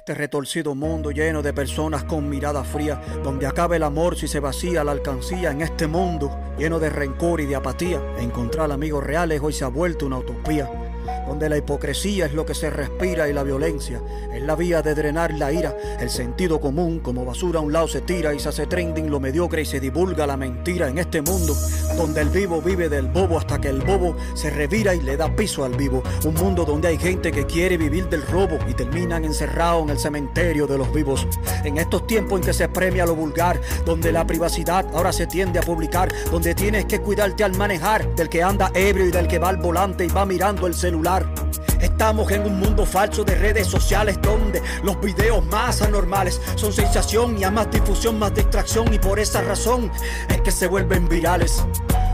Este retorcido mundo lleno de personas con mirada fría, donde acaba el amor si se vacía la alcancía, en este mundo lleno de rencor y de apatía, encontrar amigos reales hoy se ha vuelto una utopía donde la hipocresía es lo que se respira y la violencia es la vía de drenar la ira. El sentido común como basura a un lado se tira y se hace trending lo mediocre y se divulga la mentira en este mundo donde el vivo vive del bobo hasta que el bobo se revira y le da piso al vivo. Un mundo donde hay gente que quiere vivir del robo y terminan encerrados en el cementerio de los vivos. En estos tiempos en que se premia lo vulgar, donde la privacidad ahora se tiende a publicar, donde tienes que cuidarte al manejar del que anda ebrio y del que va al volante y va mirando el celular. Estamos en un mundo falso de redes sociales donde los videos más anormales son sensación y a más difusión, más distracción y por esa razón es que se vuelven virales.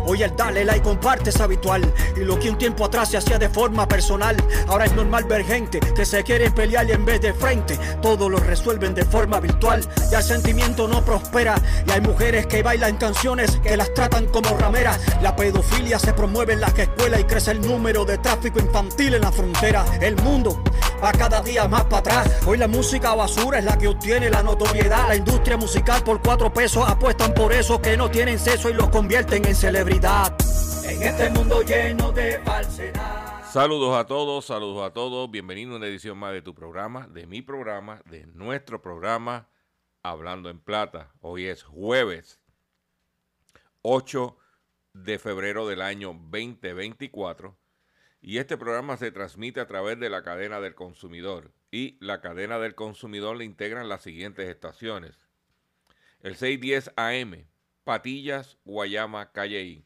Hoy el dale like comparte es habitual y lo que un tiempo atrás se hacía de forma personal, ahora es normal ver gente que se quiere pelear y en vez de frente todo lo resuelven de forma virtual. Ya el sentimiento no prospera y hay mujeres que bailan canciones que las tratan como rameras. La pedofilia se promueve en las escuelas y crece el número de tráfico infantil en la frontera. El mundo va cada día más para atrás. Hoy la música basura es la que obtiene la notoriedad. La industria musical por cuatro pesos apuestan por eso que no tienen sexo y los convierten en en este mundo lleno de falsedad. Saludos a todos, saludos a todos. Bienvenido a una edición más de tu programa, de mi programa, de nuestro programa Hablando en Plata. Hoy es jueves 8 de febrero del año 2024 y este programa se transmite a través de la cadena del consumidor y la cadena del consumidor le integran las siguientes estaciones. El 610 AM, Patillas, Guayama, Calleí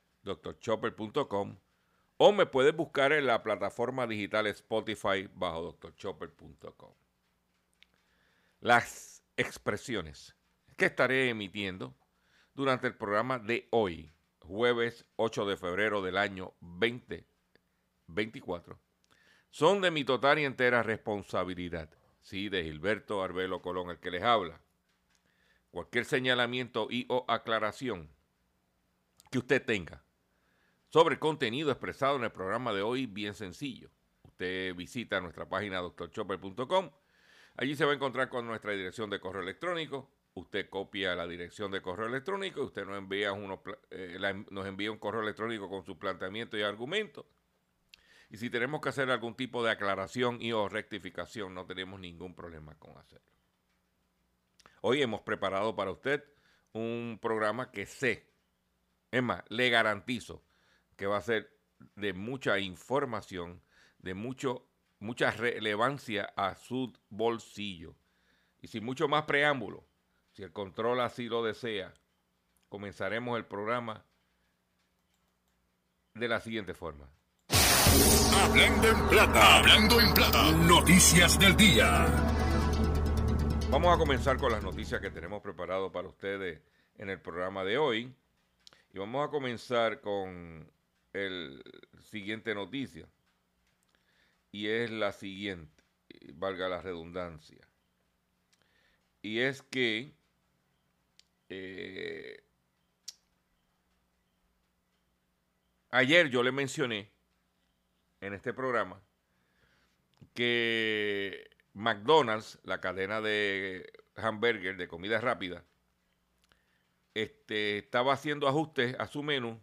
drchopper.com o me puedes buscar en la plataforma digital Spotify bajo drchopper.com. Las expresiones que estaré emitiendo durante el programa de hoy, jueves 8 de febrero del año 2024, son de mi total y entera responsabilidad. Sí, de Gilberto Arbelo Colón, el que les habla. Cualquier señalamiento y o aclaración que usted tenga sobre contenido expresado en el programa de hoy, bien sencillo. Usted visita nuestra página doctorchopper.com. Allí se va a encontrar con nuestra dirección de correo electrónico. Usted copia la dirección de correo electrónico y usted nos envía, eh, un correo electrónico con su planteamiento y argumento. Y si tenemos que hacer algún tipo de aclaración y o rectificación, no tenemos ningún problema con hacerlo. Hoy hemos preparado para usted un programa que sé, es más, le garantizo que va a ser de mucha información, de mucho, mucha relevancia a su bolsillo. Y sin mucho más preámbulo, si el control así lo desea, comenzaremos el programa de la siguiente forma. Hablando en plata, hablando en plata, noticias del día. Vamos a comenzar con las noticias que tenemos preparado para ustedes en el programa de hoy. Y vamos a comenzar con el siguiente noticia. y es la siguiente, valga la redundancia. Y es que eh, ayer yo le mencioné en este programa que McDonald's, la cadena de hamburger de comida rápida, este, estaba haciendo ajustes a su menú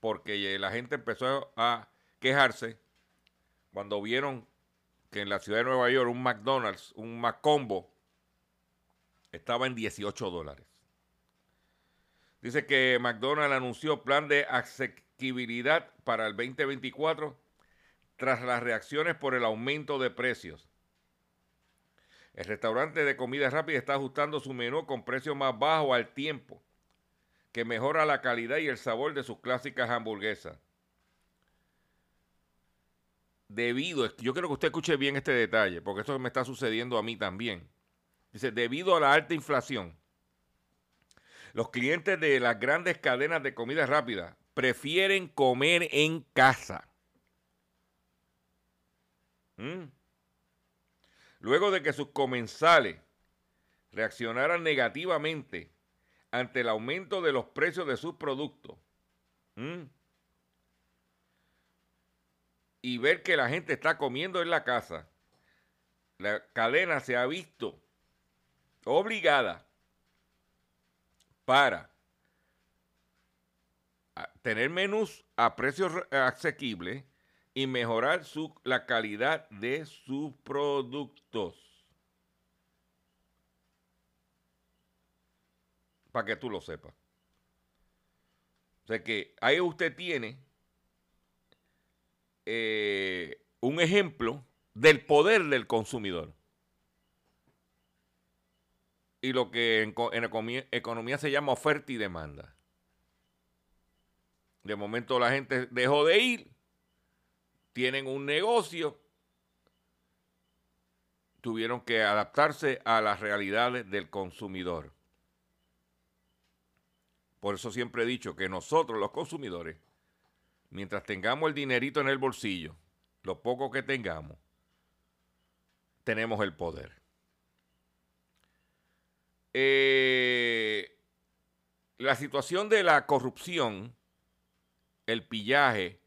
porque la gente empezó a quejarse cuando vieron que en la ciudad de Nueva York un McDonald's, un McCombo, estaba en 18 dólares. Dice que McDonald's anunció plan de asequibilidad para el 2024 tras las reacciones por el aumento de precios. El restaurante de comida rápida está ajustando su menú con precios más bajos al tiempo, que mejora la calidad y el sabor de sus clásicas hamburguesas. Debido, yo quiero que usted escuche bien este detalle, porque esto me está sucediendo a mí también. Dice, debido a la alta inflación, los clientes de las grandes cadenas de comida rápida prefieren comer en casa. ¿Mm? Luego de que sus comensales reaccionaran negativamente ante el aumento de los precios de sus productos y ver que la gente está comiendo en la casa, la cadena se ha visto obligada para tener menús a precios asequibles y mejorar su, la calidad de sus productos. Para que tú lo sepas. O sea que ahí usted tiene eh, un ejemplo del poder del consumidor y lo que en, economía, se llama oferta y demanda. De momento la gente dejó de ir, tienen un negocio, tuvieron que adaptarse a las realidades del consumidor. Por eso siempre he dicho que nosotros los consumidores, mientras tengamos el dinerito en el bolsillo, lo poco que tengamos, tenemos el poder. Eh, la situación de la corrupción, el pillaje,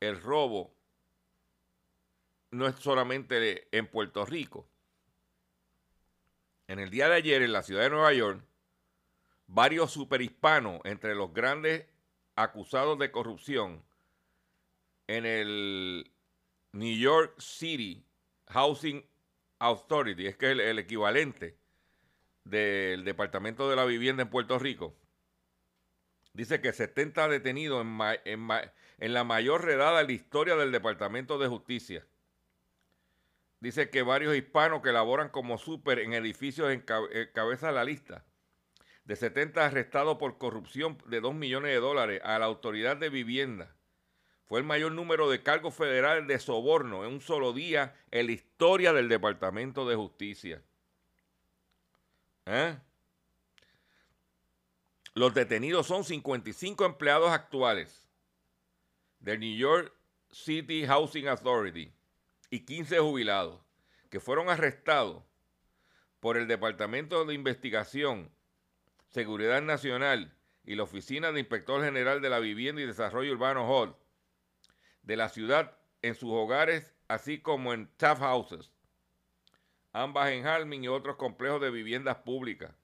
el robo, no es solamente en Puerto Rico. En el día de ayer, en la ciudad de Nueva York, varios superhispanos entre los grandes acusados de corrupción en el New York City Housing Authority, es que es el equivalente del Departamento de la Vivienda en Puerto Rico, dice que 70 detenidos en, en, la mayor redada en la historia del Departamento de Justicia. Dice que varios hispanos que laboran como súper en edificios encabezan la lista. De 70 arrestados por corrupción de 2 millones de dólares a la autoridad de vivienda. Fue el mayor número de cargos federales de soborno en un solo día en la historia del Departamento de Justicia. ¿Eh? Los detenidos son 55 empleados actuales del New York City Housing Authority y 15 jubilados que fueron arrestados por el Departamento de Investigación, Seguridad Nacional y la Oficina de Inspector General de la Vivienda y Desarrollo Urbano Hall de la ciudad en sus hogares, así como en Taft Houses, ambas en Halming y otros complejos de viviendas públicas.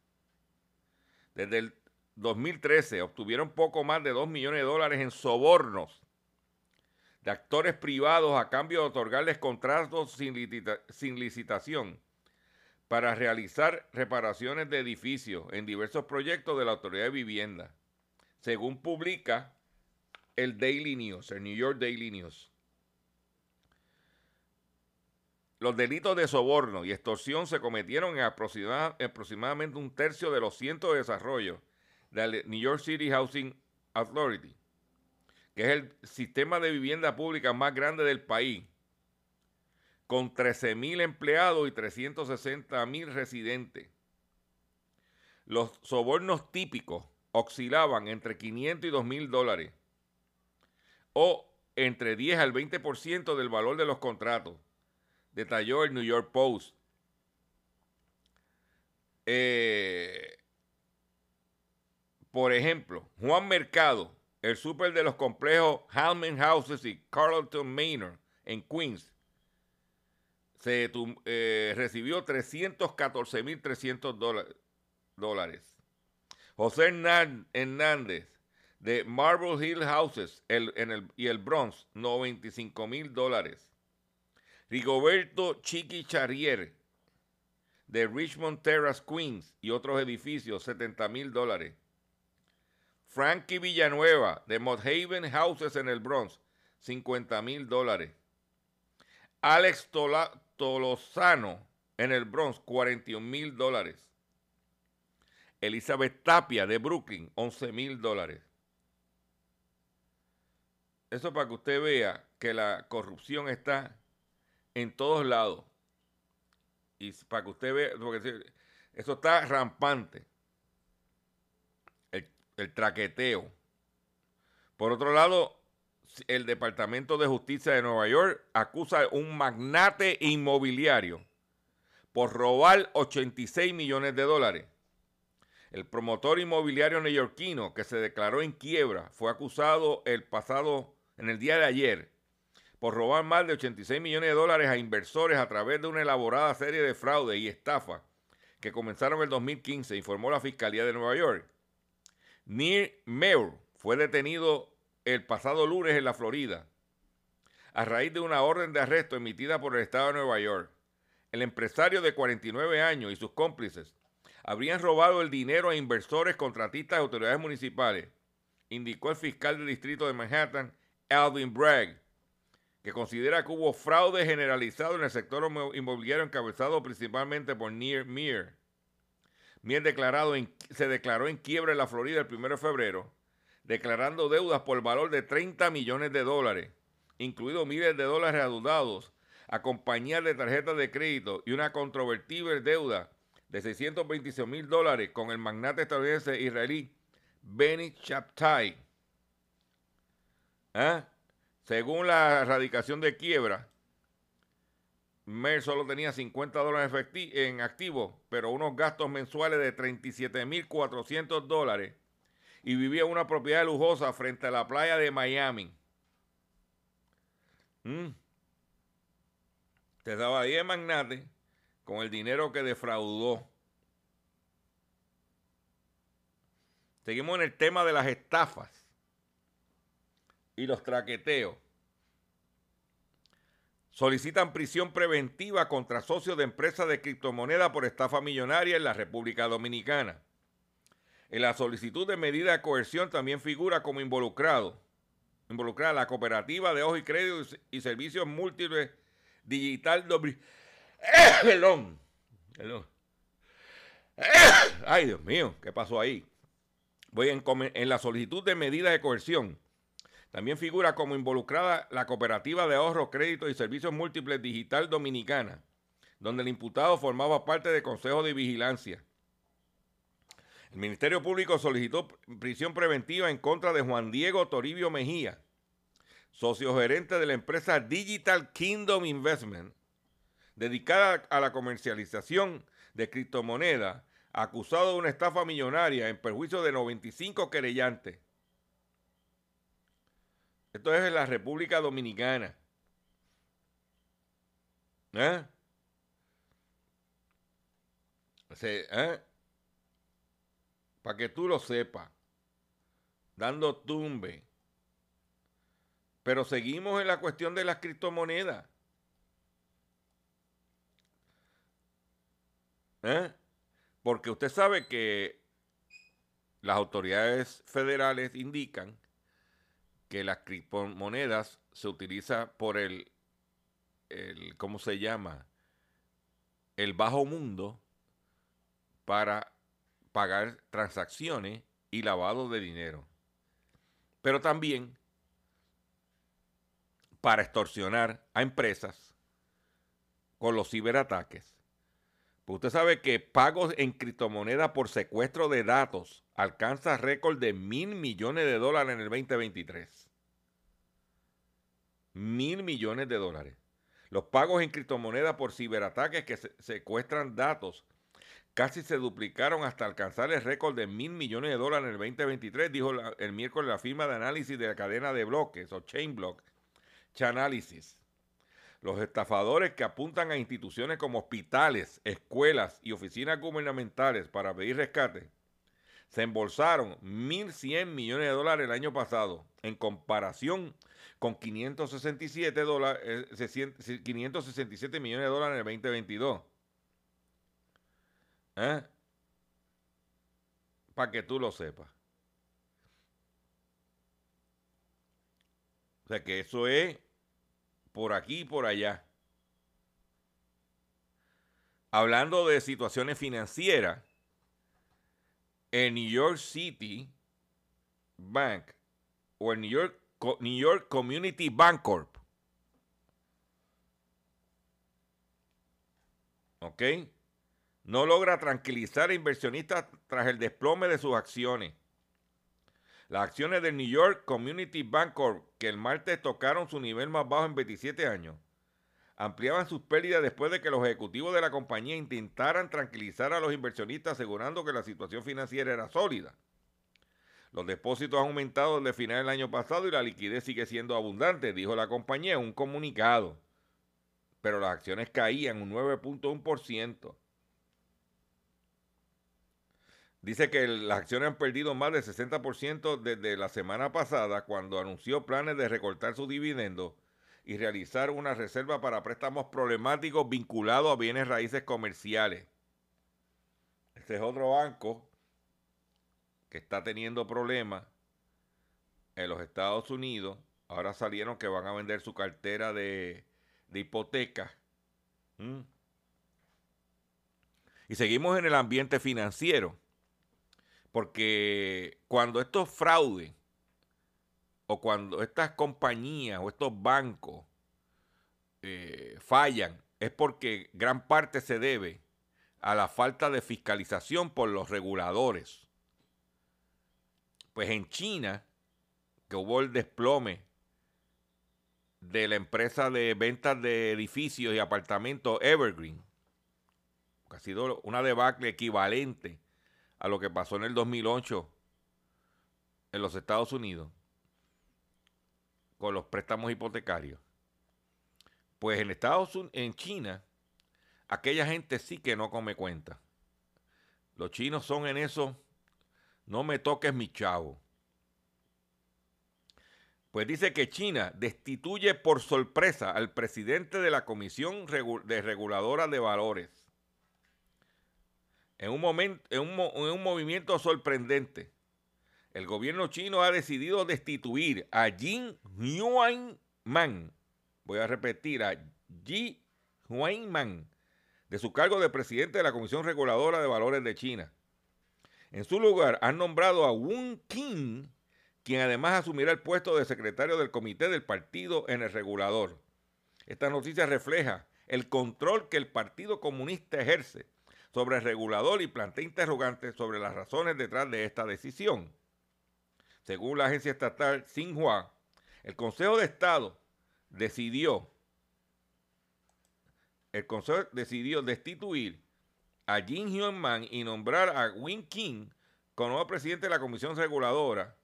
Desde el 2013 obtuvieron poco más de 2 millones de dólares en sobornos de actores privados a cambio de otorgarles contratos sin licitación para realizar reparaciones de edificios en diversos proyectos de la Autoridad de Vivienda, según publica el Daily News, el New York Daily News. Los delitos de soborno y extorsión se cometieron en aproximadamente un tercio de los cientos de desarrollos del New York City Housing Authority, que es el sistema de vivienda pública más grande del país, con 13 mil empleados y 360 mil residentes. Los sobornos típicos oscilaban entre 500 y 2 mil dólares, o entre 10 al 20% del valor de los contratos detalló el New York Post. Eh, por ejemplo, Juan Mercado, el súper de los complejos Halman Houses y Carlton Manor en Queens, se eh, recibió 314.300 dólares. José Hernández de Marble Hill Houses en el, y el Bronx, 95 mil dólares. Rigoberto Chiqui Charrier de Richmond Terrace, Queens y otros edificios, 70 mil dólares. Frankie Villanueva de Haven Houses en el Bronx, 50 mil dólares. Alex Tolosano en el Bronx, 41 mil dólares. Elizabeth Tapia de Brooklyn, 11 mil dólares. Eso para que usted vea que la corrupción está en todos lados. Y para que usted vea, eso está rampante. El traqueteo. Por otro lado, el Departamento de Justicia de Nueva York acusa a un magnate inmobiliario por robar 86 millones de dólares. El promotor inmobiliario neoyorquino que se declaró en quiebra fue acusado el pasado, en el día de ayer, por robar más de 86 millones de dólares a inversores a través de una elaborada serie de fraude y estafa que comenzaron en el 2015, informó la Fiscalía de Nueva York. Neil Mayer fue detenido el pasado lunes en la Florida a raíz de una orden de arresto emitida por el Estado de Nueva York. El empresario de 49 años y sus cómplices habrían robado el dinero a inversores, contratistas y autoridades municipales, indicó el fiscal del distrito de Manhattan, Alvin Bragg, que considera que hubo fraude generalizado en el sector inmobiliario encabezado principalmente por Near Mir. Declarado se declaró en quiebra en la Florida el 1 de febrero, declarando deudas por valor de 30 millones de dólares, incluidos miles de dólares adeudados a compañías de tarjetas de crédito y una controvertible deuda de 626 mil dólares con el magnate estadounidense israelí Benny Chaptai. ¿Ah? Según la erradicación de quiebra, Mer solo tenía 50 dólares en activo, pero unos gastos mensuales de 37.400 dólares y vivía en una propiedad lujosa frente a la playa de Miami. Mm. Te daba 10 magnate con el dinero que defraudó. Seguimos en el tema de las estafas y los traqueteos. Solicitan prisión preventiva contra socios de empresas de criptomoneda por estafa millonaria en la República Dominicana. En la solicitud de medida de coerción también figura como involucrado, involucrada la cooperativa de ojo y crédito y servicios múltiples digital Perdón. Ay, Dios mío, ¿qué pasó ahí? Voy en, en la solicitud de medida de coerción. También figura como involucrada la Cooperativa de Ahorro, Crédito y Servicios Múltiples Digital Dominicana, donde el imputado formaba parte del Consejo de Vigilancia. El Ministerio Público solicitó prisión preventiva en contra de Juan Diego Toribio Mejía, socio gerente de la empresa Digital Kingdom Investment, dedicada a la comercialización de criptomonedas, acusado de una estafa millonaria en perjuicio de 95 querellantes. Esto es en la República Dominicana. ¿Eh? ¿eh? Para que tú lo sepas. Dando tumbe. Pero seguimos en la cuestión de las criptomonedas. ¿Eh? Porque usted sabe que las autoridades federales indican que las criptomonedas se utiliza por el, el, ¿cómo se llama? El bajo mundo para pagar transacciones y lavado de dinero. Pero también para extorsionar a empresas con los ciberataques pues usted sabe que pagos en criptomonedas por secuestro de datos alcanza récord de mil millones de dólares en el 2023. Mil millones de dólares. Los pagos en criptomonedas por ciberataques que secuestran datos casi se duplicaron hasta alcanzar el récord de mil millones de dólares en el 2023, dijo el miércoles la firma de análisis de la cadena de bloques o chain block, Chainalysis. Los estafadores que apuntan a instituciones como hospitales, escuelas y oficinas gubernamentales para pedir rescate se embolsaron 1.100 millones de dólares el año pasado, en comparación con 567, dólares, 567 millones de dólares en el 2022. ¿Eh? Para que tú lo sepas. O sea que eso es por aquí y por allá. Hablando de situaciones financieras, el New York City Bank o el New York, New York Community Bank Corp. ¿Ok? No logra tranquilizar a inversionistas tras el desplome de sus acciones. Las acciones del New York Community Bank Corp, que el martes tocaron su nivel más bajo en 27 años, ampliaban sus pérdidas después de que los ejecutivos de la compañía intentaran tranquilizar a los inversionistas asegurando que la situación financiera era sólida. Los depósitos han aumentado desde final del año pasado y la liquidez sigue siendo abundante, dijo la compañía en un comunicado. Pero las acciones caían un 9.1%. Dice que las acciones han perdido más del 60% desde la semana pasada cuando anunció planes de recortar su dividendo y realizar una reserva para préstamos problemáticos vinculados a bienes raíces comerciales. Este es otro banco que está teniendo problemas en los Estados Unidos. Ahora salieron que van a vender su cartera de, de hipoteca. ¿Mm? Y seguimos en el ambiente financiero. Porque cuando estos fraudes o cuando estas compañías o estos bancos eh, fallan, es porque gran parte se debe a la falta de fiscalización por los reguladores. Pues en China, que hubo el desplome de la empresa de ventas de edificios y apartamentos Evergreen, que ha sido una debacle equivalente a lo que pasó en el 2008 en los Estados Unidos con los préstamos hipotecarios. Pues en Estados Unidos, en China, aquella gente sí que no come cuenta. Los chinos son en eso, no me toques mi chavo. Pues dice que China destituye por sorpresa al presidente de la Comisión de Reguladora de Valores en un, momento, en un, movimiento sorprendente, el gobierno chino ha decidido destituir a Jin Man. Voy a repetir, a Ji Man de su cargo de presidente de la Comisión Reguladora de Valores de China. En su lugar han nombrado a Wu Qin, quien además asumirá el puesto de secretario del comité del partido en el regulador. Esta noticia refleja el control que el Partido Comunista ejerce sobre el regulador y plantea interrogantes sobre las razones detrás de esta decisión. Según la agencia estatal Xinhua, el Consejo de Estado decidió, el Consejo decidió destituir a Jin Hyun Man y nombrar a Win King como nuevo presidente de la Comisión Reguladora.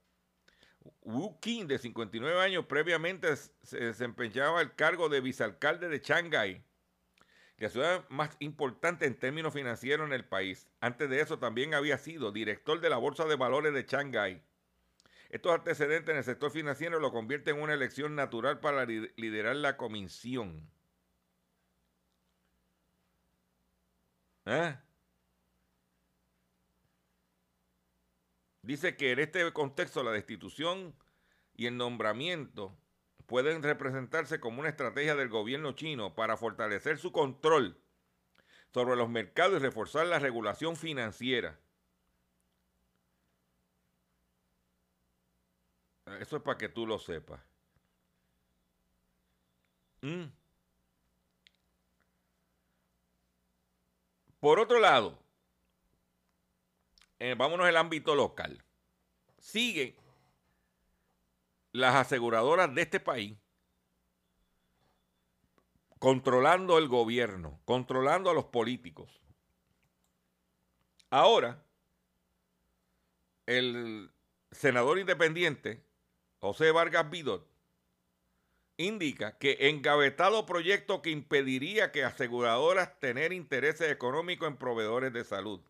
Wu King, de 59 años, previamente se desempeñaba el cargo de vicealcalde de Shanghái la ciudad más importante en términos financieros en el país. Antes de eso también había sido director de la Bolsa de Valores de Shanghái. Estos antecedentes en el sector financiero lo convierten en una elección natural para liderar la comisión. ¿Eh? Dice que en este contexto la destitución y el nombramiento pueden representarse como una estrategia del gobierno chino para fortalecer su control sobre los mercados y reforzar la regulación financiera. Eso es para que tú lo sepas. Mm. Por otro lado, eh, vámonos al ámbito local. Sigue las aseguradoras de este país controlando el gobierno, controlando a los políticos. Ahora, el senador independiente, José Vargas Vidot, indica que engavetado proyecto que impediría que aseguradoras tener intereses económicos en proveedores de salud.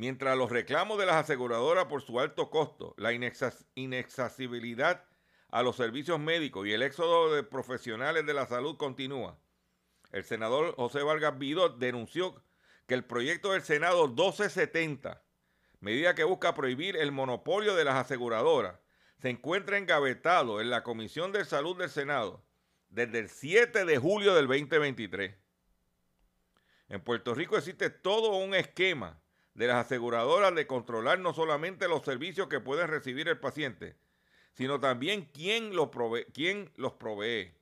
Mientras los reclamos de las aseguradoras por su alto costo, la inaccesibilidad a los servicios médicos y el éxodo de profesionales de la salud continúa. El senador José Vargas Vidot denunció que el proyecto del Senado 1270, medida que busca prohibir el monopolio de las aseguradoras, se encuentra engavetado en la Comisión de Salud del Senado desde el 7 de julio del 2023. En Puerto Rico existe todo un esquema de las aseguradoras de controlar no solamente los servicios que puede recibir el paciente, sino también quién los, provee, quién los provee.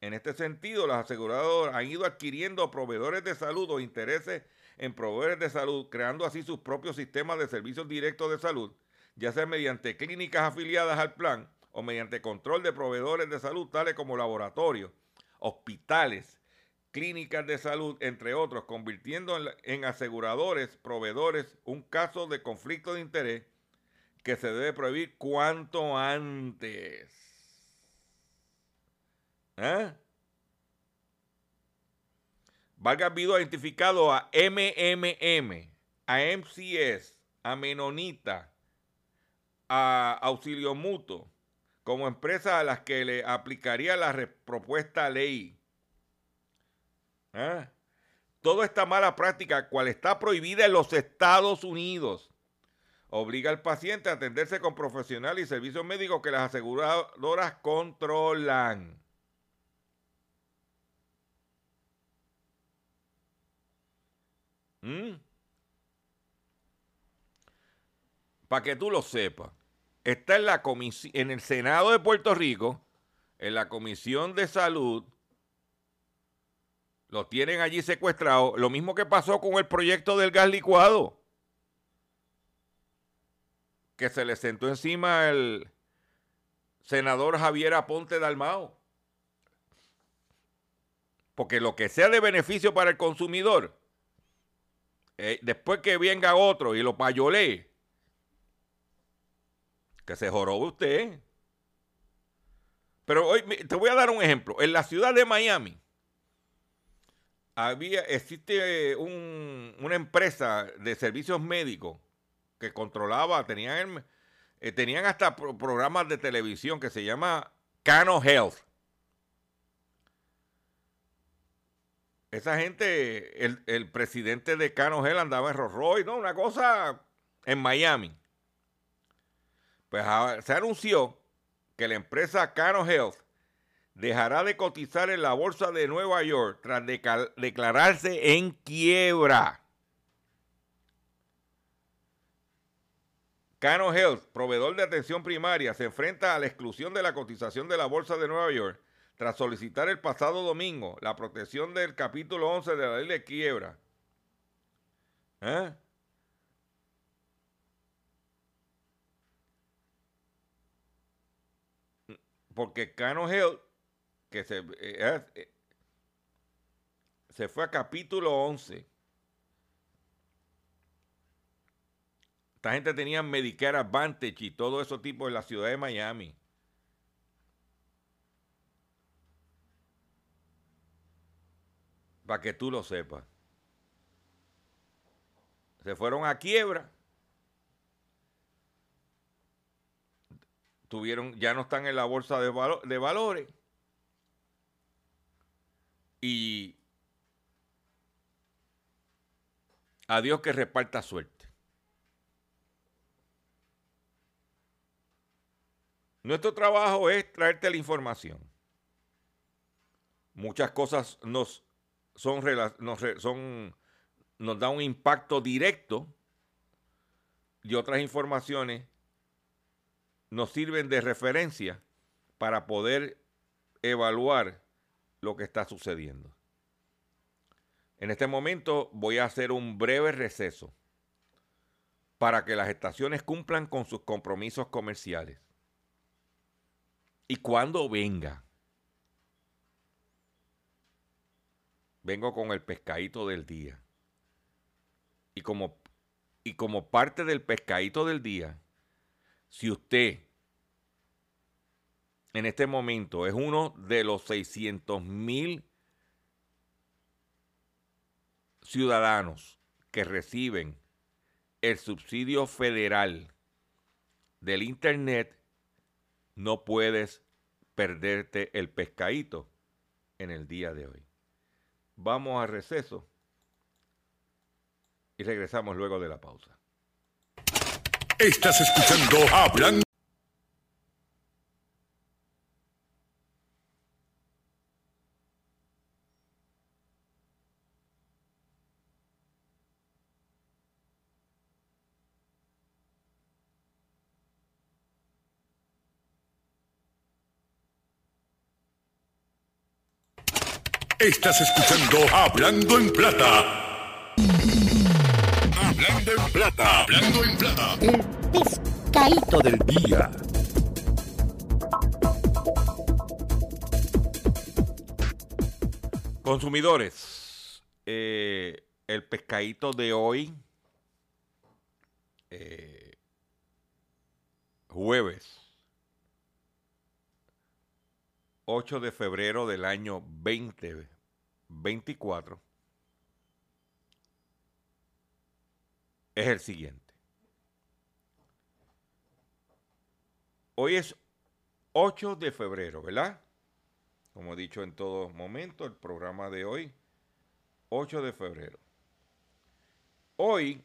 En este sentido, las aseguradoras han ido adquiriendo proveedores de salud o intereses en proveedores de salud, creando así sus propios sistemas de servicios directos de salud, ya sea mediante clínicas afiliadas al plan o mediante control de proveedores de salud, tales como laboratorios, hospitales, clínicas de salud, entre otros, convirtiendo en aseguradores, proveedores, un caso de conflicto de interés que se debe prohibir cuanto antes. ¿Eh? Vargas Vido ha identificado a MMM, a MCS, a Menonita, a Auxilio Mutuo como empresas a las que le aplicaría la propuesta ley. ¿Eh? Toda esta mala práctica, cual está prohibida en los Estados Unidos, obliga al paciente a atenderse con profesionales y servicios médicos que las aseguradoras controlan. ¿Mm? Para que tú lo sepas, está en, la en el Senado de Puerto Rico, en la Comisión de Salud, lo tienen allí secuestrado, lo mismo que pasó con el proyecto del gas licuado que se le sentó encima el senador Javier Aponte Dalmao. Porque lo que sea de beneficio para el consumidor, eh, después que venga otro y lo payolee, que se jorobe usted. Pero hoy te voy a dar un ejemplo. En la ciudad de Miami había, existe una empresa de servicios médicos que controlaba, tenían, eh, tenían hasta programas de televisión que se llama Cano Health. Esa gente, el, presidente de Cano Health andaba en Rolls Royce, ¿no? Una cosa en Miami. Pues se anunció que la empresa Cano Health dejará de cotizar en la bolsa de Nueva York tras declararse en quiebra. Cano Health, proveedor de atención primaria, se enfrenta a la exclusión de la cotización de la Bolsa de Nueva York tras solicitar el pasado domingo la protección del capítulo 11 de la ley de quiebra. ¿Eh? Porque Cano Health, que se, eh, eh, se fue a capítulo 11 Esta gente tenía Medicare Advantage y todo eso tipo en la ciudad de Miami. Para que tú lo sepas. Se fueron a quiebra. Tuvieron, ya no están en la bolsa de, de valores. Y a Dios que reparta suerte. Nuestro trabajo es traerte la información. Muchas cosas nos son, nos, son, nos da un impacto directo y otras informaciones nos sirven de referencia para poder evaluar lo que está sucediendo. En este momento voy a hacer un breve receso para que las estaciones cumplan con sus compromisos comerciales. Y cuando venga, vengo con el pescadito del día. Y como, y como parte del pescadito del día, si usted en este momento es uno de los 600 mil ciudadanos que reciben el subsidio federal del Internet, no puedes perderte el pescadito en el día de hoy. Vamos a receso y regresamos luego de la pausa. Estás escuchando Hablando. Estás escuchando Hablando en Plata. Hablando en Plata. Hablando en Plata. El pescadito del día. Consumidores, eh, el pescadito de hoy, eh, jueves 8 de febrero del año 2024, es el siguiente. Hoy es 8 de febrero, ¿verdad? Como he dicho en todo momento, el programa de hoy, 8 de febrero. Hoy,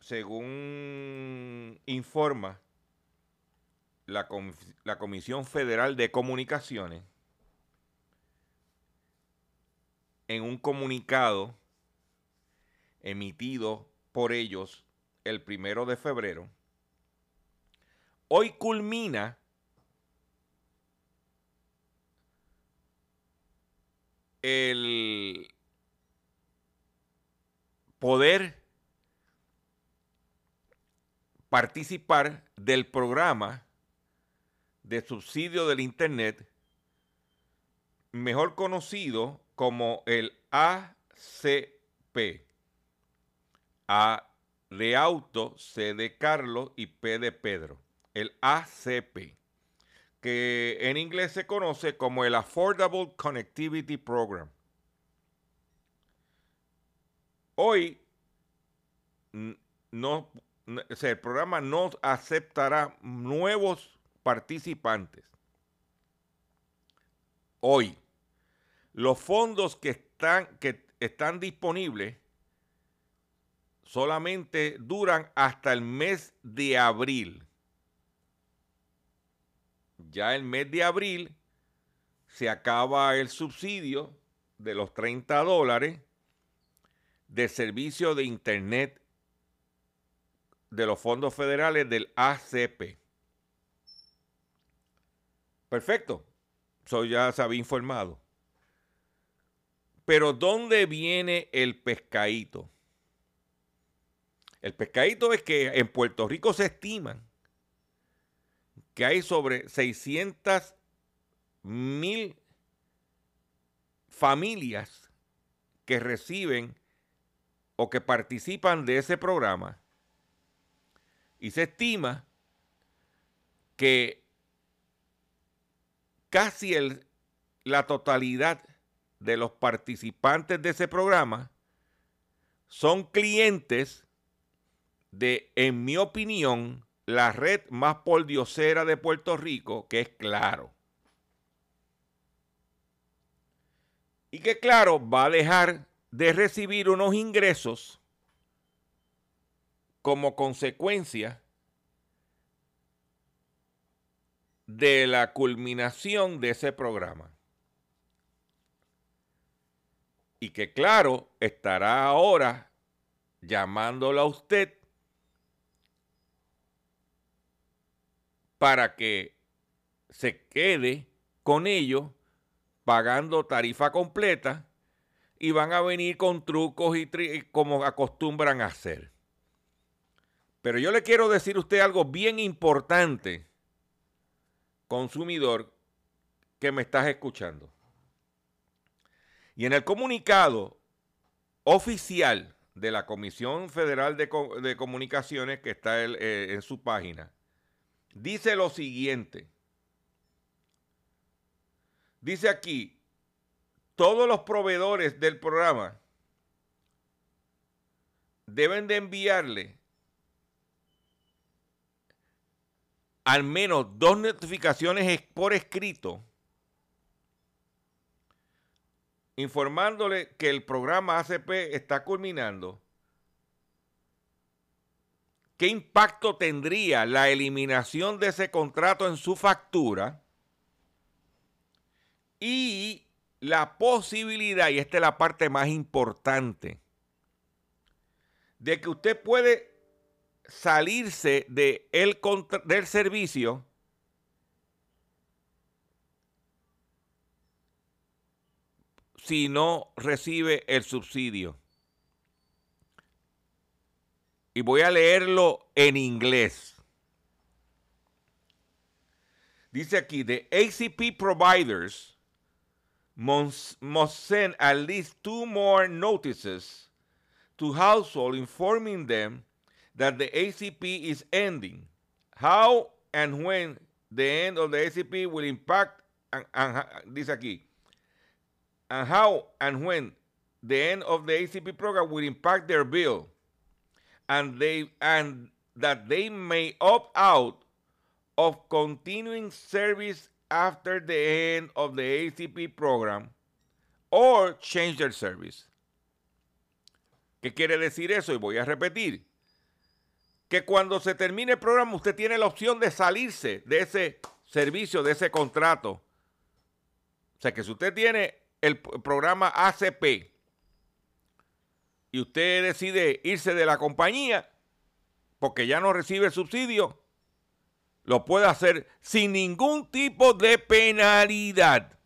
según informa la, la Comisión Federal de Comunicaciones, en un comunicado emitido por ellos el primero de febrero, hoy culmina el poder participar del programa de subsidio del Internet, mejor conocido como el ACP. A de auto, C de Carlos y P de Pedro. El ACP, que en inglés se conoce como el Affordable Connectivity Program. Hoy no, el programa no aceptará nuevos participantes. Hoy, los fondos que están, disponibles solamente duran hasta el mes de abril. Ya el mes de abril se acaba el subsidio de los 30 dólares de servicio de Internet de los fondos federales del ACP. Perfecto. Soy ya se había informado. Pero ¿dónde viene el pescadito? El pescadito es que en Puerto Rico se estiman que hay sobre 600 mil familias que reciben o que participan de ese programa. Y se estima que casi el, la totalidad de los participantes de ese programa son clientes de, en mi opinión, la red más poldiosera de Puerto Rico, que es Claro. Y que Claro va a dejar de recibir unos ingresos como consecuencia de la culminación de ese programa. Y que claro, estará ahora llamándolo a usted para que se quede con ellos pagando tarifa completa y van a venir con trucos y como acostumbran a hacer. Pero yo le quiero decir a usted algo bien importante consumidor que me estás escuchando. Y en el comunicado oficial de la Comisión Federal de, Comunicaciones, que está eh, en su página, dice lo siguiente. Dice aquí, todos los proveedores del programa deben de enviarle al menos dos notificaciones por escrito informándole que el programa ACP está culminando, ¿qué impacto tendría la eliminación de ese contrato en su factura? Y la posibilidad, y esta es la parte más importante, de que usted puede salirse de el, del servicio si no recibe el subsidio. Y voy a leerlo en inglés. Dice aquí, the ACP providers must, send at least two more notices to household informing them that the ACP is ending. How and when the end of the ACP will impact, dice aquí, and how and when the end of the ACP program will impact their bill and they and that they may opt out of continuing service after the end of the ACP program or change their service. ¿Qué quiere decir eso? Y voy a repetir. Que cuando se termine el programa usted tiene la opción de salirse de ese servicio, de ese contrato. O sea que si usted tiene el programa ACP y usted decide irse de la compañía porque ya no recibe subsidio, lo puede hacer sin ningún tipo de penalidad.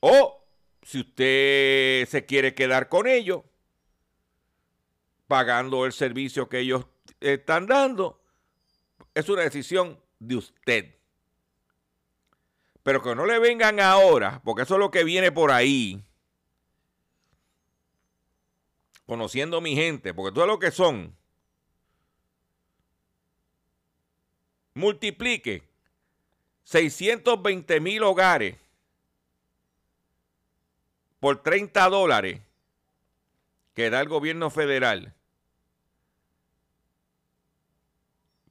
O si usted se quiere quedar con ellos, pagando el servicio que ellos están dando, es una decisión de usted. Pero que no le vengan ahora, porque eso es lo que viene por ahí. Conociendo mi gente, porque todo lo que son. Multiplique 620 mil hogares por 30 dólares que da el gobierno federal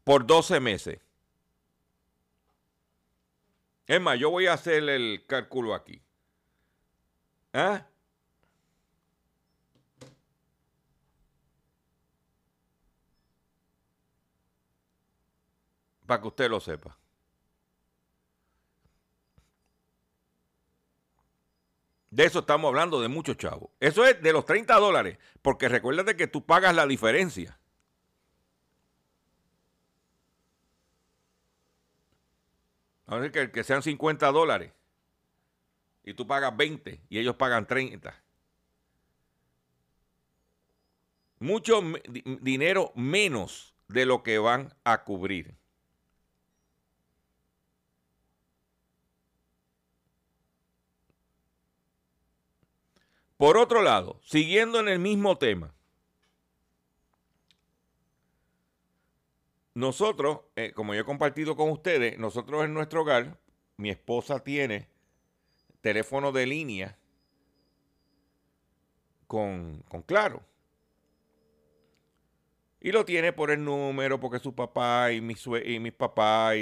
por 12 meses. Es más, yo voy a hacer el cálculo aquí. ¿Ah? Para que usted lo sepa. De eso estamos hablando de muchos chavos. Eso es de los 30 dólares, porque recuérdate que tú pagas la diferencia. A ver que, que sean 50 dólares y tú pagas 20 y ellos pagan 30. Mucho dinero menos de lo que van a cubrir. Por otro lado, siguiendo en el mismo tema, nosotros, eh, como yo he compartido con ustedes, nosotros en nuestro hogar, mi esposa tiene teléfono de línea con, Claro. Y lo tiene por el número, porque su papá y mis, y mis papás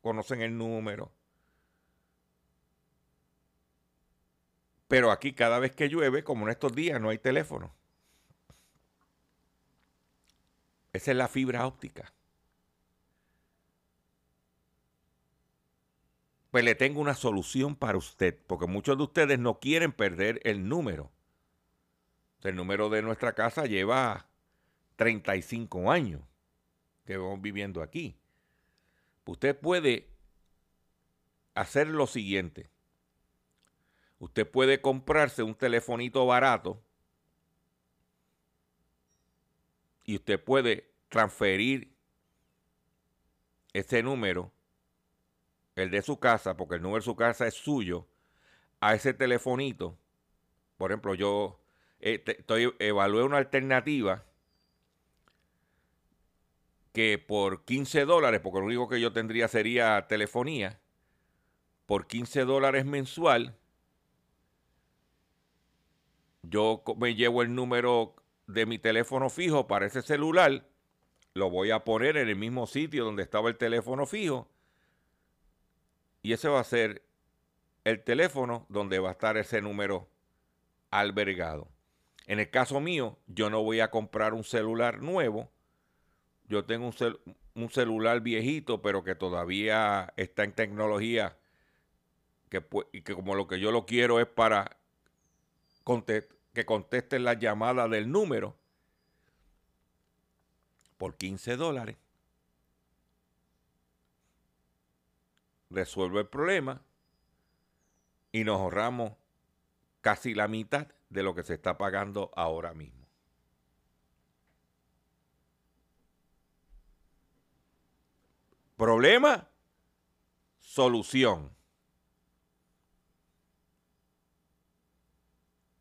conocen el número. Pero aquí cada vez que llueve, como en estos días, no hay teléfono. Esa es la fibra óptica. Pues le tengo una solución para usted, porque muchos de ustedes no quieren perder el número. El número de nuestra casa lleva 35 años que vamos viviendo aquí. Usted puede hacer lo siguiente. Usted puede comprarse un telefonito barato y usted puede transferir ese número el de su casa, porque el número de su casa es suyo, a ese telefonito, por ejemplo, yo eh, estoy, evalué una alternativa que por 15 dólares, porque lo único que yo tendría sería telefonía, por 15 dólares mensual, yo me llevo el número de mi teléfono fijo para ese celular, lo voy a poner en el mismo sitio donde estaba el teléfono fijo, y ese va a ser el teléfono donde va a estar ese número albergado. En el caso mío, yo no voy a comprar un celular nuevo. Yo tengo un, celular viejito, pero que todavía está en tecnología. Que, y que como lo que yo lo quiero es para que contesten la llamada del número por 15 dólares. Resuelvo el problema y nos ahorramos casi la mitad de lo que se está pagando ahora mismo. Problema, solución.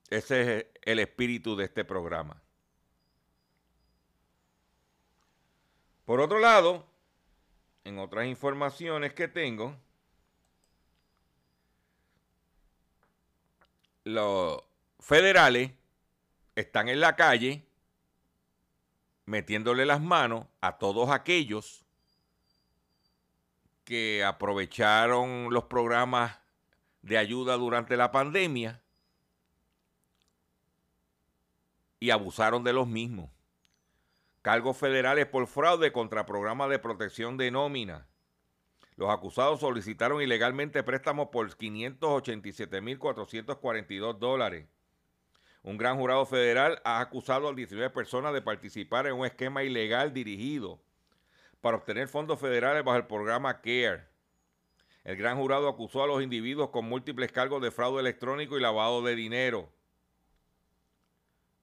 Ese es el espíritu de este programa. Por otro lado, en otras informaciones que tengo, los federales están en la calle metiéndole las manos a todos aquellos que aprovecharon los programas de ayuda durante la pandemia y abusaron de los mismos. Cargos federales por fraude contra programas de protección de nómina. Los acusados solicitaron ilegalmente préstamos por 587.442 dólares. Un gran jurado federal ha acusado a 19 personas de participar en un esquema ilegal dirigido para obtener fondos federales bajo el programa CARE. El gran jurado acusó a los individuos con múltiples cargos de fraude electrónico y lavado de dinero.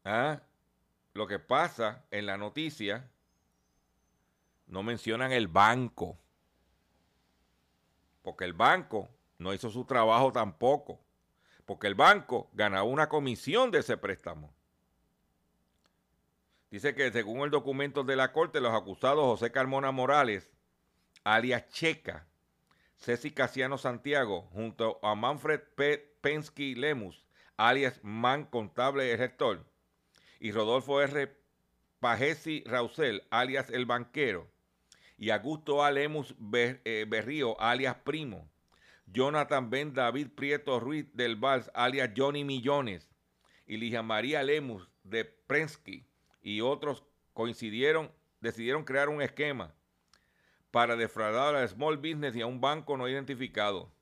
¿Ah? Lo que pasa en la noticia, no mencionan el banco porque el banco no hizo su trabajo tampoco, porque el banco ganaba una comisión de ese préstamo. Dice que según el documento de la Corte, los acusados José Carmona Morales, alias Checa, Ceci Casiano Santiago, junto a Manfred P. Pensky Lemus, alias Man Contable Rector, y Rodolfo R. Pajesi Rausel, alias El Banquero, y Augusto Alemus eh, Berrío, alias Primo, Jonathan Ben David Prieto Ruiz del Vals, alias Johnny Millones, y Ligia María Lemus de Prensky y otros coincidieron, decidieron crear un esquema para defraudar a Small Business y a un banco no identificado.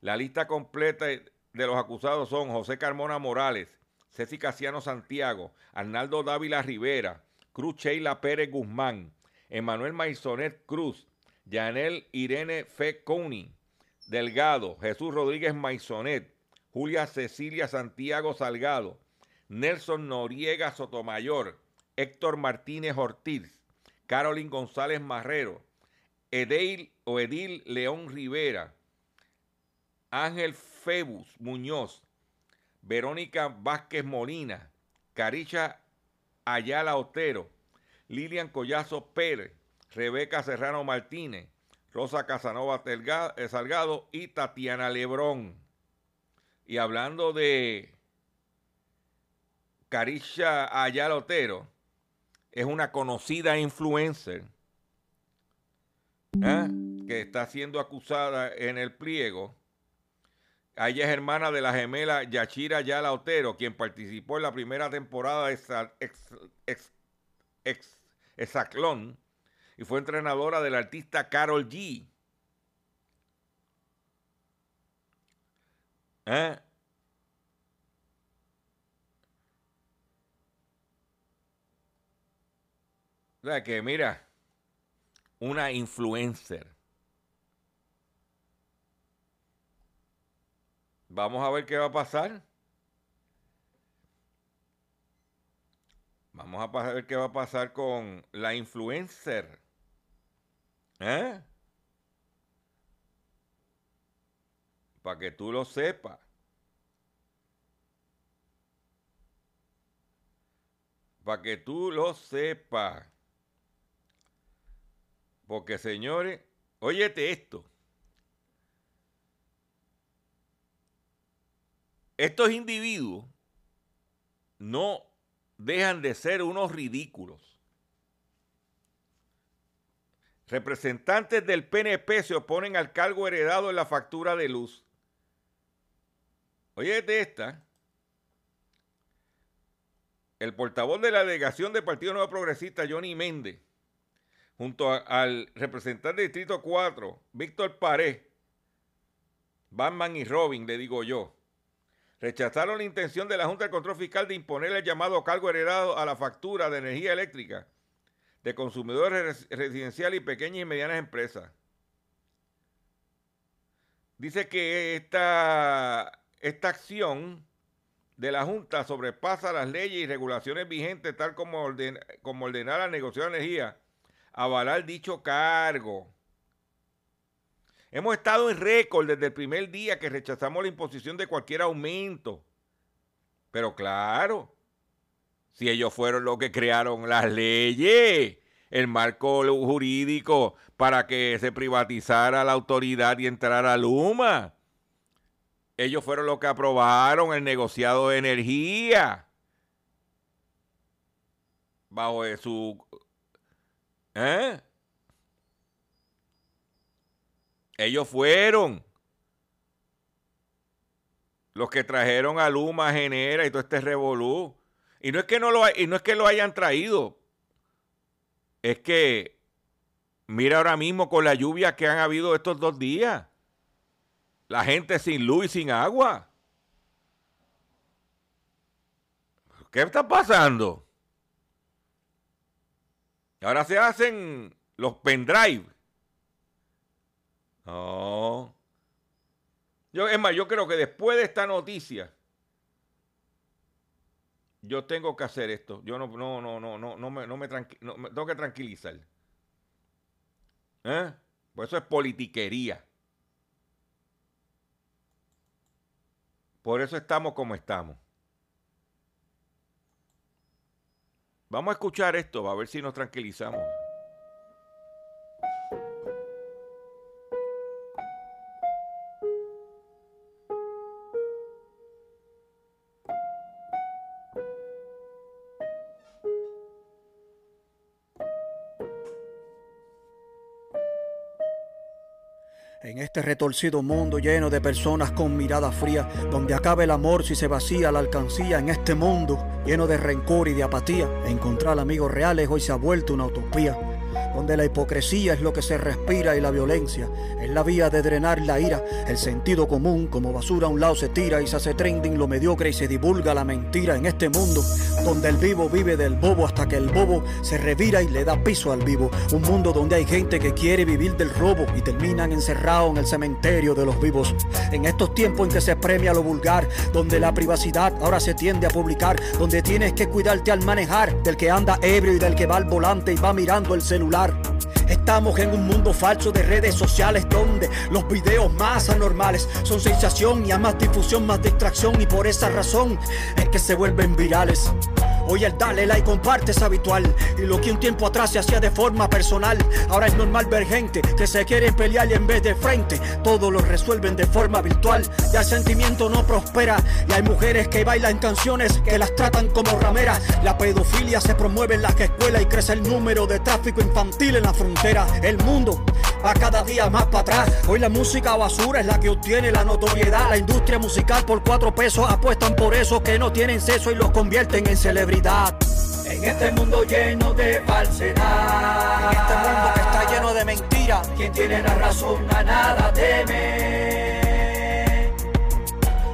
La lista completa de los acusados son José Carmona Morales, Ceci Casiano Santiago, Arnaldo Dávila Rivera, Cruz Sheila Pérez Guzmán, Emanuel Maisonet Cruz, Yanel Irene Feconi, Delgado, Jesús Rodríguez Maisonet, Julia Cecilia Santiago Salgado, Nelson Noriega Sotomayor, Héctor Martínez Ortiz, Carolyn González Marrero, Edil o Edil León Rivera, Ángel Febus Muñoz, Verónica Vázquez Molina, Caricha Ayala Otero, Lilian Collazo Pérez, Rebeca Serrano Martínez, Rosa Casanova eh, Salgado y Tatiana Lebrón. Y hablando de Carisha Ayala Otero, es una conocida influencer ¿eh? que está siendo acusada en el pliego. Ella es hermana de la gemela Yachira Ayala Otero, quien participó en la primera temporada de ex, Exaclón y fue entrenadora del artista Carol G. ¿Eh? O sea que mira, una influencer. Vamos a ver qué va a pasar. Vamos a ver qué va a pasar con la influencer. ¿Eh? Para que tú lo sepas. Para que tú lo sepas. Porque señores, óyete esto. Estos individuos no dejan de ser unos ridículos. Representantes del PNP se oponen al cargo heredado en la factura de luz. Óyete esta. El portavoz de la delegación del Partido Nuevo Progresista, Johnny Méndez, junto al representante del Distrito 4, Víctor Paré, Batman y Robin, le digo yo, rechazaron la intención de la Junta de Control Fiscal de imponer el llamado cargo heredado a la factura de energía eléctrica de consumidores residenciales y pequeñas y medianas empresas. Dice que esta, esta acción de la Junta sobrepasa las leyes y regulaciones vigentes, tal como, como ordenar la negociación de energía avalar dicho cargo. Hemos estado en récord desde el primer día que rechazamos la imposición de cualquier aumento. Pero claro, si ellos fueron los que crearon las leyes, el marco jurídico para que se privatizara la autoridad y entrara Luma. Ellos fueron los que aprobaron el negociado de energía bajo su ¿Eh? Ellos fueron los que trajeron a Luma, Genera y todo este revolú. Y no es que no lo, y no es que lo hayan traído. Es que mira ahora mismo con la lluvia que han habido estos dos días. La gente sin luz y sin agua. ¿Qué está pasando? Ahora se hacen los pendrive. No. Yo, es más, yo creo que después de esta noticia, yo tengo que hacer esto. Yo no, no, no, no, no, no me, no me, tengo que tranquilizar. ¿Eh? Pues eso es politiquería. Por eso estamos como estamos. Vamos a escuchar esto, a ver si nos tranquilizamos. En este retorcido mundo lleno de personas con mirada fría, donde acaba el amor si se vacía la alcancía, en este mundo lleno de rencor y de apatía, encontrar amigos reales hoy se ha vuelto una utopía donde la hipocresía es lo que se respira y la violencia es la vía de drenar la ira. El sentido común como basura a un lado se tira y se hace trending lo mediocre y se divulga la mentira en este mundo donde el vivo vive del bobo hasta que el bobo se revira y le da piso al vivo. Un mundo donde hay gente que quiere vivir del robo y terminan encerrados en el cementerio de los vivos. En estos tiempos en que se premia lo vulgar, donde la privacidad ahora se tiende a publicar, donde tienes que cuidarte al manejar del que anda ebrio y del que va al volante y va mirando el celular Estamos en un mundo falso de redes sociales donde los videos más anormales son sensación y a más difusión, más distracción y por esa razón es que se vuelven virales. Hoy el dale like comparte es habitual y lo que un tiempo atrás se hacía de forma personal, ahora es normal ver gente que se quiere pelear y en vez de frente todo lo resuelven de forma virtual. Ya el sentimiento no prospera y hay mujeres que bailan canciones que las tratan como rameras. La pedofilia se promueve en las escuelas y crece el número de tráfico infantil en la frontera. El mundo va cada día más para atrás. Hoy la música basura es la que obtiene la notoriedad. La industria musical por cuatro pesos apuestan por eso que no tienen seso y los convierten en celebridad. En este mundo lleno de falsedad. En este mundo que está lleno de mentiras. Quien tiene la razón a nada teme.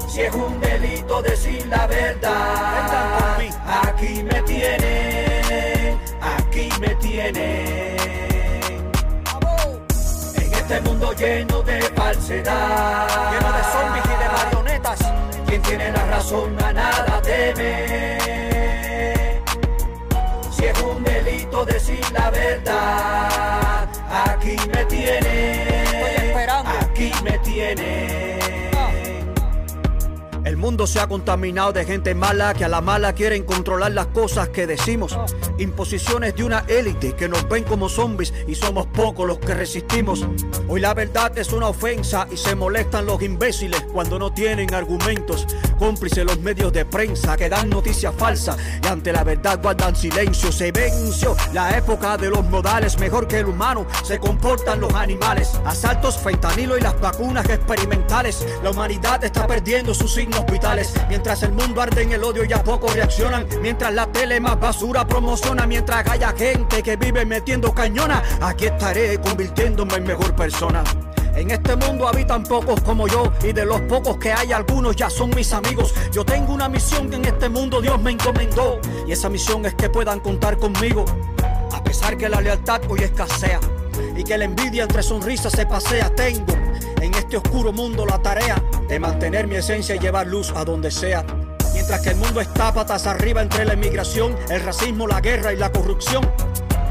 Si es un delito decir la verdad. Aquí me tiene. Aquí me tiene. En este mundo lleno de falsedad. Lleno de zombies y de marionetas. Quien tiene la razón a nada teme delito decir la verdad. Aquí me tiene. Estoy esperando. Aquí me tiene mundo se ha contaminado de gente mala que a la mala quieren controlar las cosas que decimos. Imposiciones de una élite que nos ven como zombies y somos pocos los que resistimos. Hoy la verdad es una ofensa y se molestan los imbéciles cuando no tienen argumentos. Cómplices los medios de prensa que dan noticias falsas y ante la verdad guardan silencio. Se venció la época de los modales, mejor que el humano se comportan los animales. Asaltos, fentanilo y las vacunas experimentales. La humanidad está perdiendo sus signos vitales. Mientras el mundo arde en el odio y a poco reaccionan. Mientras la tele más basura promociona. Mientras haya gente que vive metiendo cañona. Aquí estaré convirtiéndome en mejor persona. En este mundo habitan pocos como yo y de los pocos que hay algunos ya son mis amigos. Yo tengo una misión que en este mundo Dios me encomendó y esa misión es que puedan contar conmigo. A pesar que la lealtad hoy escasea y que la envidia entre sonrisas se pasea, tengo en este oscuro mundo la tarea de mantener mi esencia y llevar luz a donde sea. Mientras que el mundo está patas arriba entre la inmigración, el racismo, la guerra y la corrupción.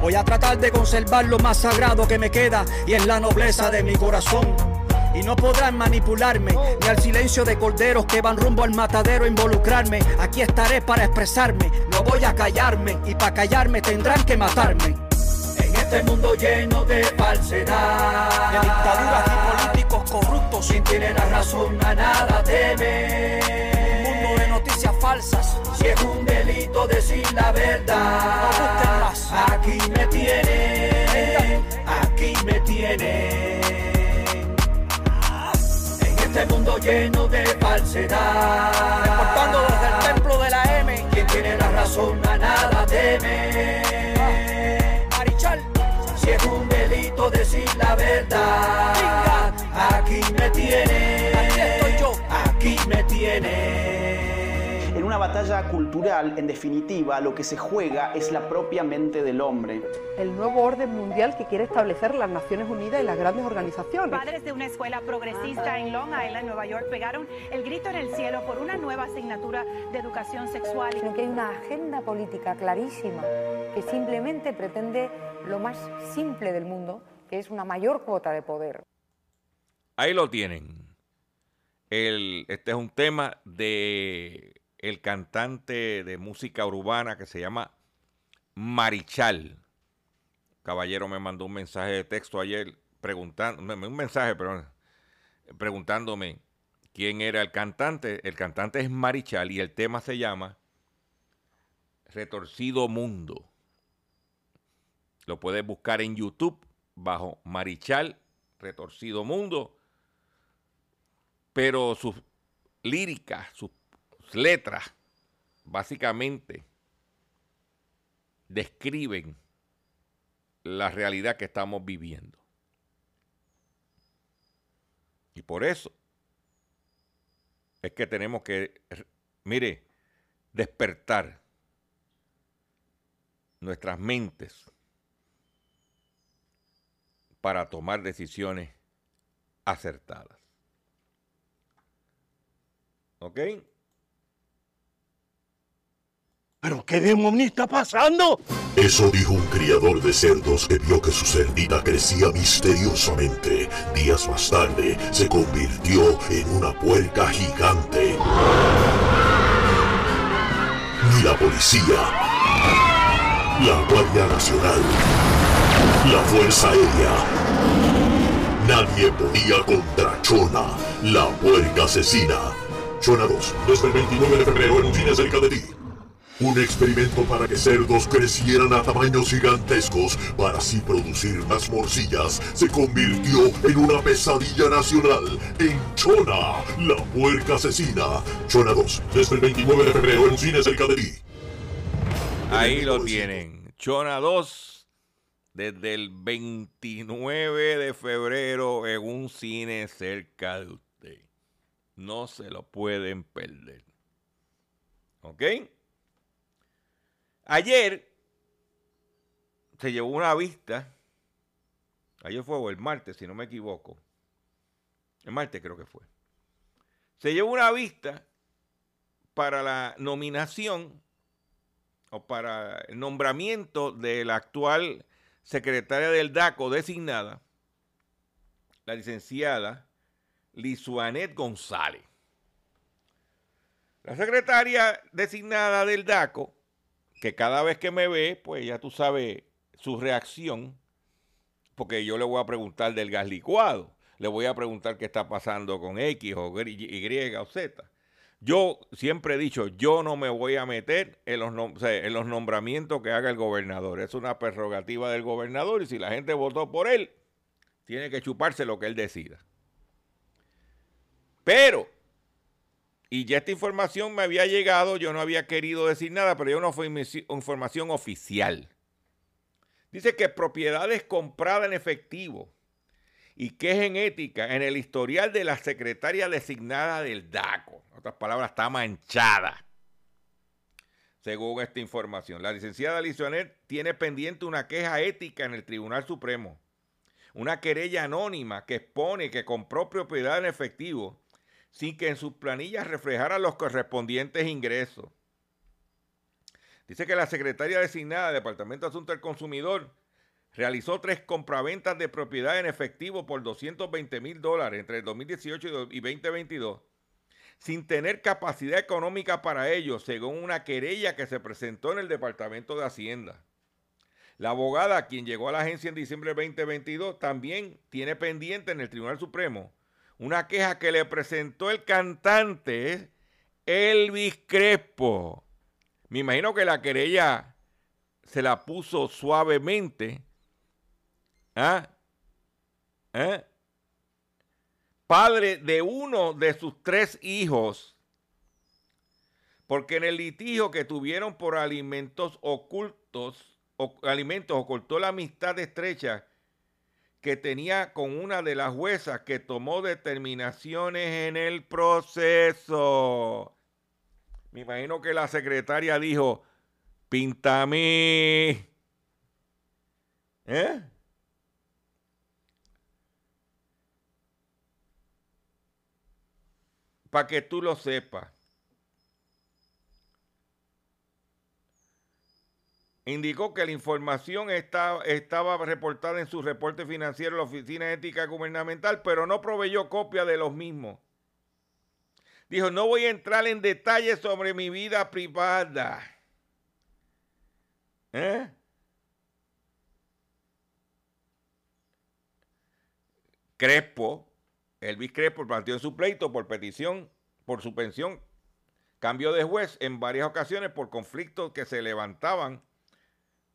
Voy a tratar de conservar lo más sagrado que me queda y es la nobleza de mi corazón. Y no podrán manipularme, ni al silencio de corderos que van rumbo al matadero involucrarme. Aquí estaré para expresarme, no voy a callarme, y para callarme tendrán que matarme. En este mundo lleno de falsedad, de dictaduras y políticos corruptos, sin tener la razón a nada temen. Noticias falsas, si es un delito decir la verdad. No busquen más. Aquí me tienen, aquí me tienen. En este mundo lleno de falsedad, reportando desde el templo de la M. Quien tiene la razón a nada teme. Marichal, si es un delito decir la verdad, aquí me tienen. Aquí estoy yo, aquí me tienen. Una batalla cultural, en definitiva, lo que se juega es la propia mente del hombre. el nuevo orden mundial que quiere establecer las Naciones Unidas y las grandes organizaciones. Padres de una escuela progresista en Long Island, Nueva York, pegaron el grito en el cielo por una nueva asignatura de educación sexual. sino que hay una agenda política clarísima que simplemente pretende lo más simple del mundo, que es una mayor cuota de poder. Ahí lo tienen. El, este es un tema de el cantante de música urbana que se llama Marichal. Caballero me mandó un mensaje de texto ayer preguntando, un mensaje, perdón, preguntándome quién era el cantante. El cantante es Marichal y el tema se llama Retorcido Mundo. Lo puedes buscar en YouTube bajo Marichal Retorcido Mundo. Pero sus líricas, sus letras, básicamente describen la realidad que estamos viviendo. Y por eso es que tenemos que, mire, despertar nuestras mentes para tomar decisiones acertadas. ¿Ok? ¿Pero qué demonio está pasando? Eso dijo un criador de cerdos que vio que su cerdita crecía misteriosamente. Días más tarde se convirtió en una puerca gigante. Ni la policía, la Guardia Nacional, la Fuerza Aérea, nadie podía contra Chona, la puerca asesina. Chona 2, desde el 29 de febrero en un cine cerca de ti. Un experimento para que cerdos crecieran a tamaños gigantescos para así producir más morcillas se convirtió en una pesadilla nacional en Chona, la puerca asesina. Chona 2, desde el 29 de febrero en un cine cerca de ti. Ahí lo tienen. Chona 2, desde el 29 de febrero en un cine cerca de usted. No se lo pueden perder. ¿Ok? Ayer se llevó una vista. Ayer fue o el martes, si no me equivoco. El martes creo que fue. Se llevó una vista para la nominación o para el nombramiento de la actual secretaria del DACO designada, la licenciada Lisuanet González. La secretaria designada del DACO, que cada vez que me ve, pues ya tú sabes su reacción, porque yo le voy a preguntar del gas licuado, le voy a preguntar qué está pasando con X o Y o Z. Yo siempre he dicho, yo no me voy a meter en los, en los nombramientos que haga el gobernador. Es una prerrogativa del gobernador y si la gente votó por él, tiene que chuparse lo que él decida. Pero, y ya esta información me había llegado, yo no había querido decir nada, pero ya no fue información oficial. Dice que propiedades compradas en efectivo y que es en ética en el historial de la secretaria designada del DACO. En otras palabras, está manchada. Según esta información, la licenciada Lizonet tiene pendiente una queja ética en el Tribunal Supremo. Una querella anónima que expone que compró propiedad en efectivo sin que en sus planillas reflejara los correspondientes ingresos. Dice que la secretaria designada del Departamento de Asuntos del Consumidor realizó tres compraventas de propiedad en efectivo por 220 mil dólares entre el 2018 y 2022, sin tener capacidad económica para ello, según una querella que se presentó en el Departamento de Hacienda. La abogada, quien llegó a la agencia en diciembre de 2022, también tiene pendiente en el Tribunal Supremo una queja que le presentó el cantante Elvis Crespo. Me imagino que la querella se la puso suavemente ¿Ah? ¿Eh? Padre de uno de sus tres hijos. Porque en el litigio que tuvieron por alimentos ocultos, alimentos ocultó la amistad estrecha que tenía con una de las juezas que tomó determinaciones en el proceso. Me imagino que la secretaria dijo, píntame. ¿Eh? para que tú lo sepas. Indicó que la información estaba, estaba reportada en su reporte financiero de la Oficina Ética Gubernamental, pero no proveyó copia de los mismos. Dijo, no voy a entrar en detalles sobre mi vida privada. ¿Eh? Crespo Elvis Crespo planteó su pleito por petición por su pensión cambio de juez en varias ocasiones por conflictos que se levantaban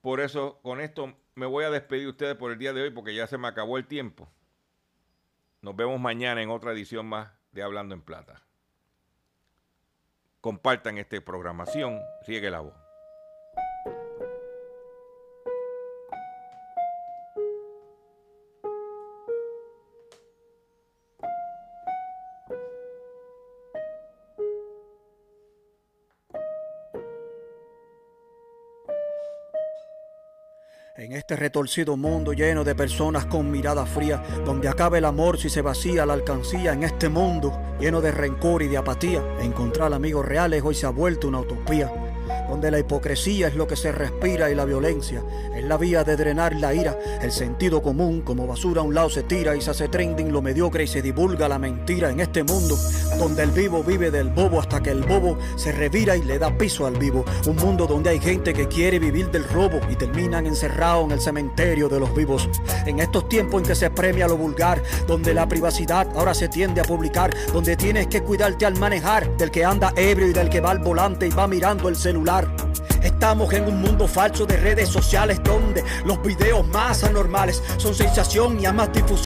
Por eso, con esto me voy a despedir de ustedes por el día de hoy porque ya se me acabó el tiempo. Nos vemos mañana en otra edición más de Hablando en Plata compartan esta programación, riegue la voz. Este retorcido mundo lleno de personas con mirada fría, donde acaba el amor si se vacía la alcancía, en este mundo lleno de rencor y de apatía, encontrar amigos reales hoy se ha vuelto una utopía donde la hipocresía es lo que se respira y la violencia es la vía de drenar la ira. El sentido común como basura a un lado se tira y se hace trending lo mediocre y se divulga la mentira en este mundo donde el vivo vive del bobo hasta que el bobo se revira y le da piso al vivo. Un mundo donde hay gente que quiere vivir del robo y terminan encerrados en el cementerio de los vivos. En estos tiempos en que se premia lo vulgar, donde la privacidad ahora se tiende a publicar, donde tienes que cuidarte al manejar del que anda ebrio y del que va al volante y va mirando el celular Estamos en un mundo falso de redes sociales donde los videos más anormales son sensación y a más difusión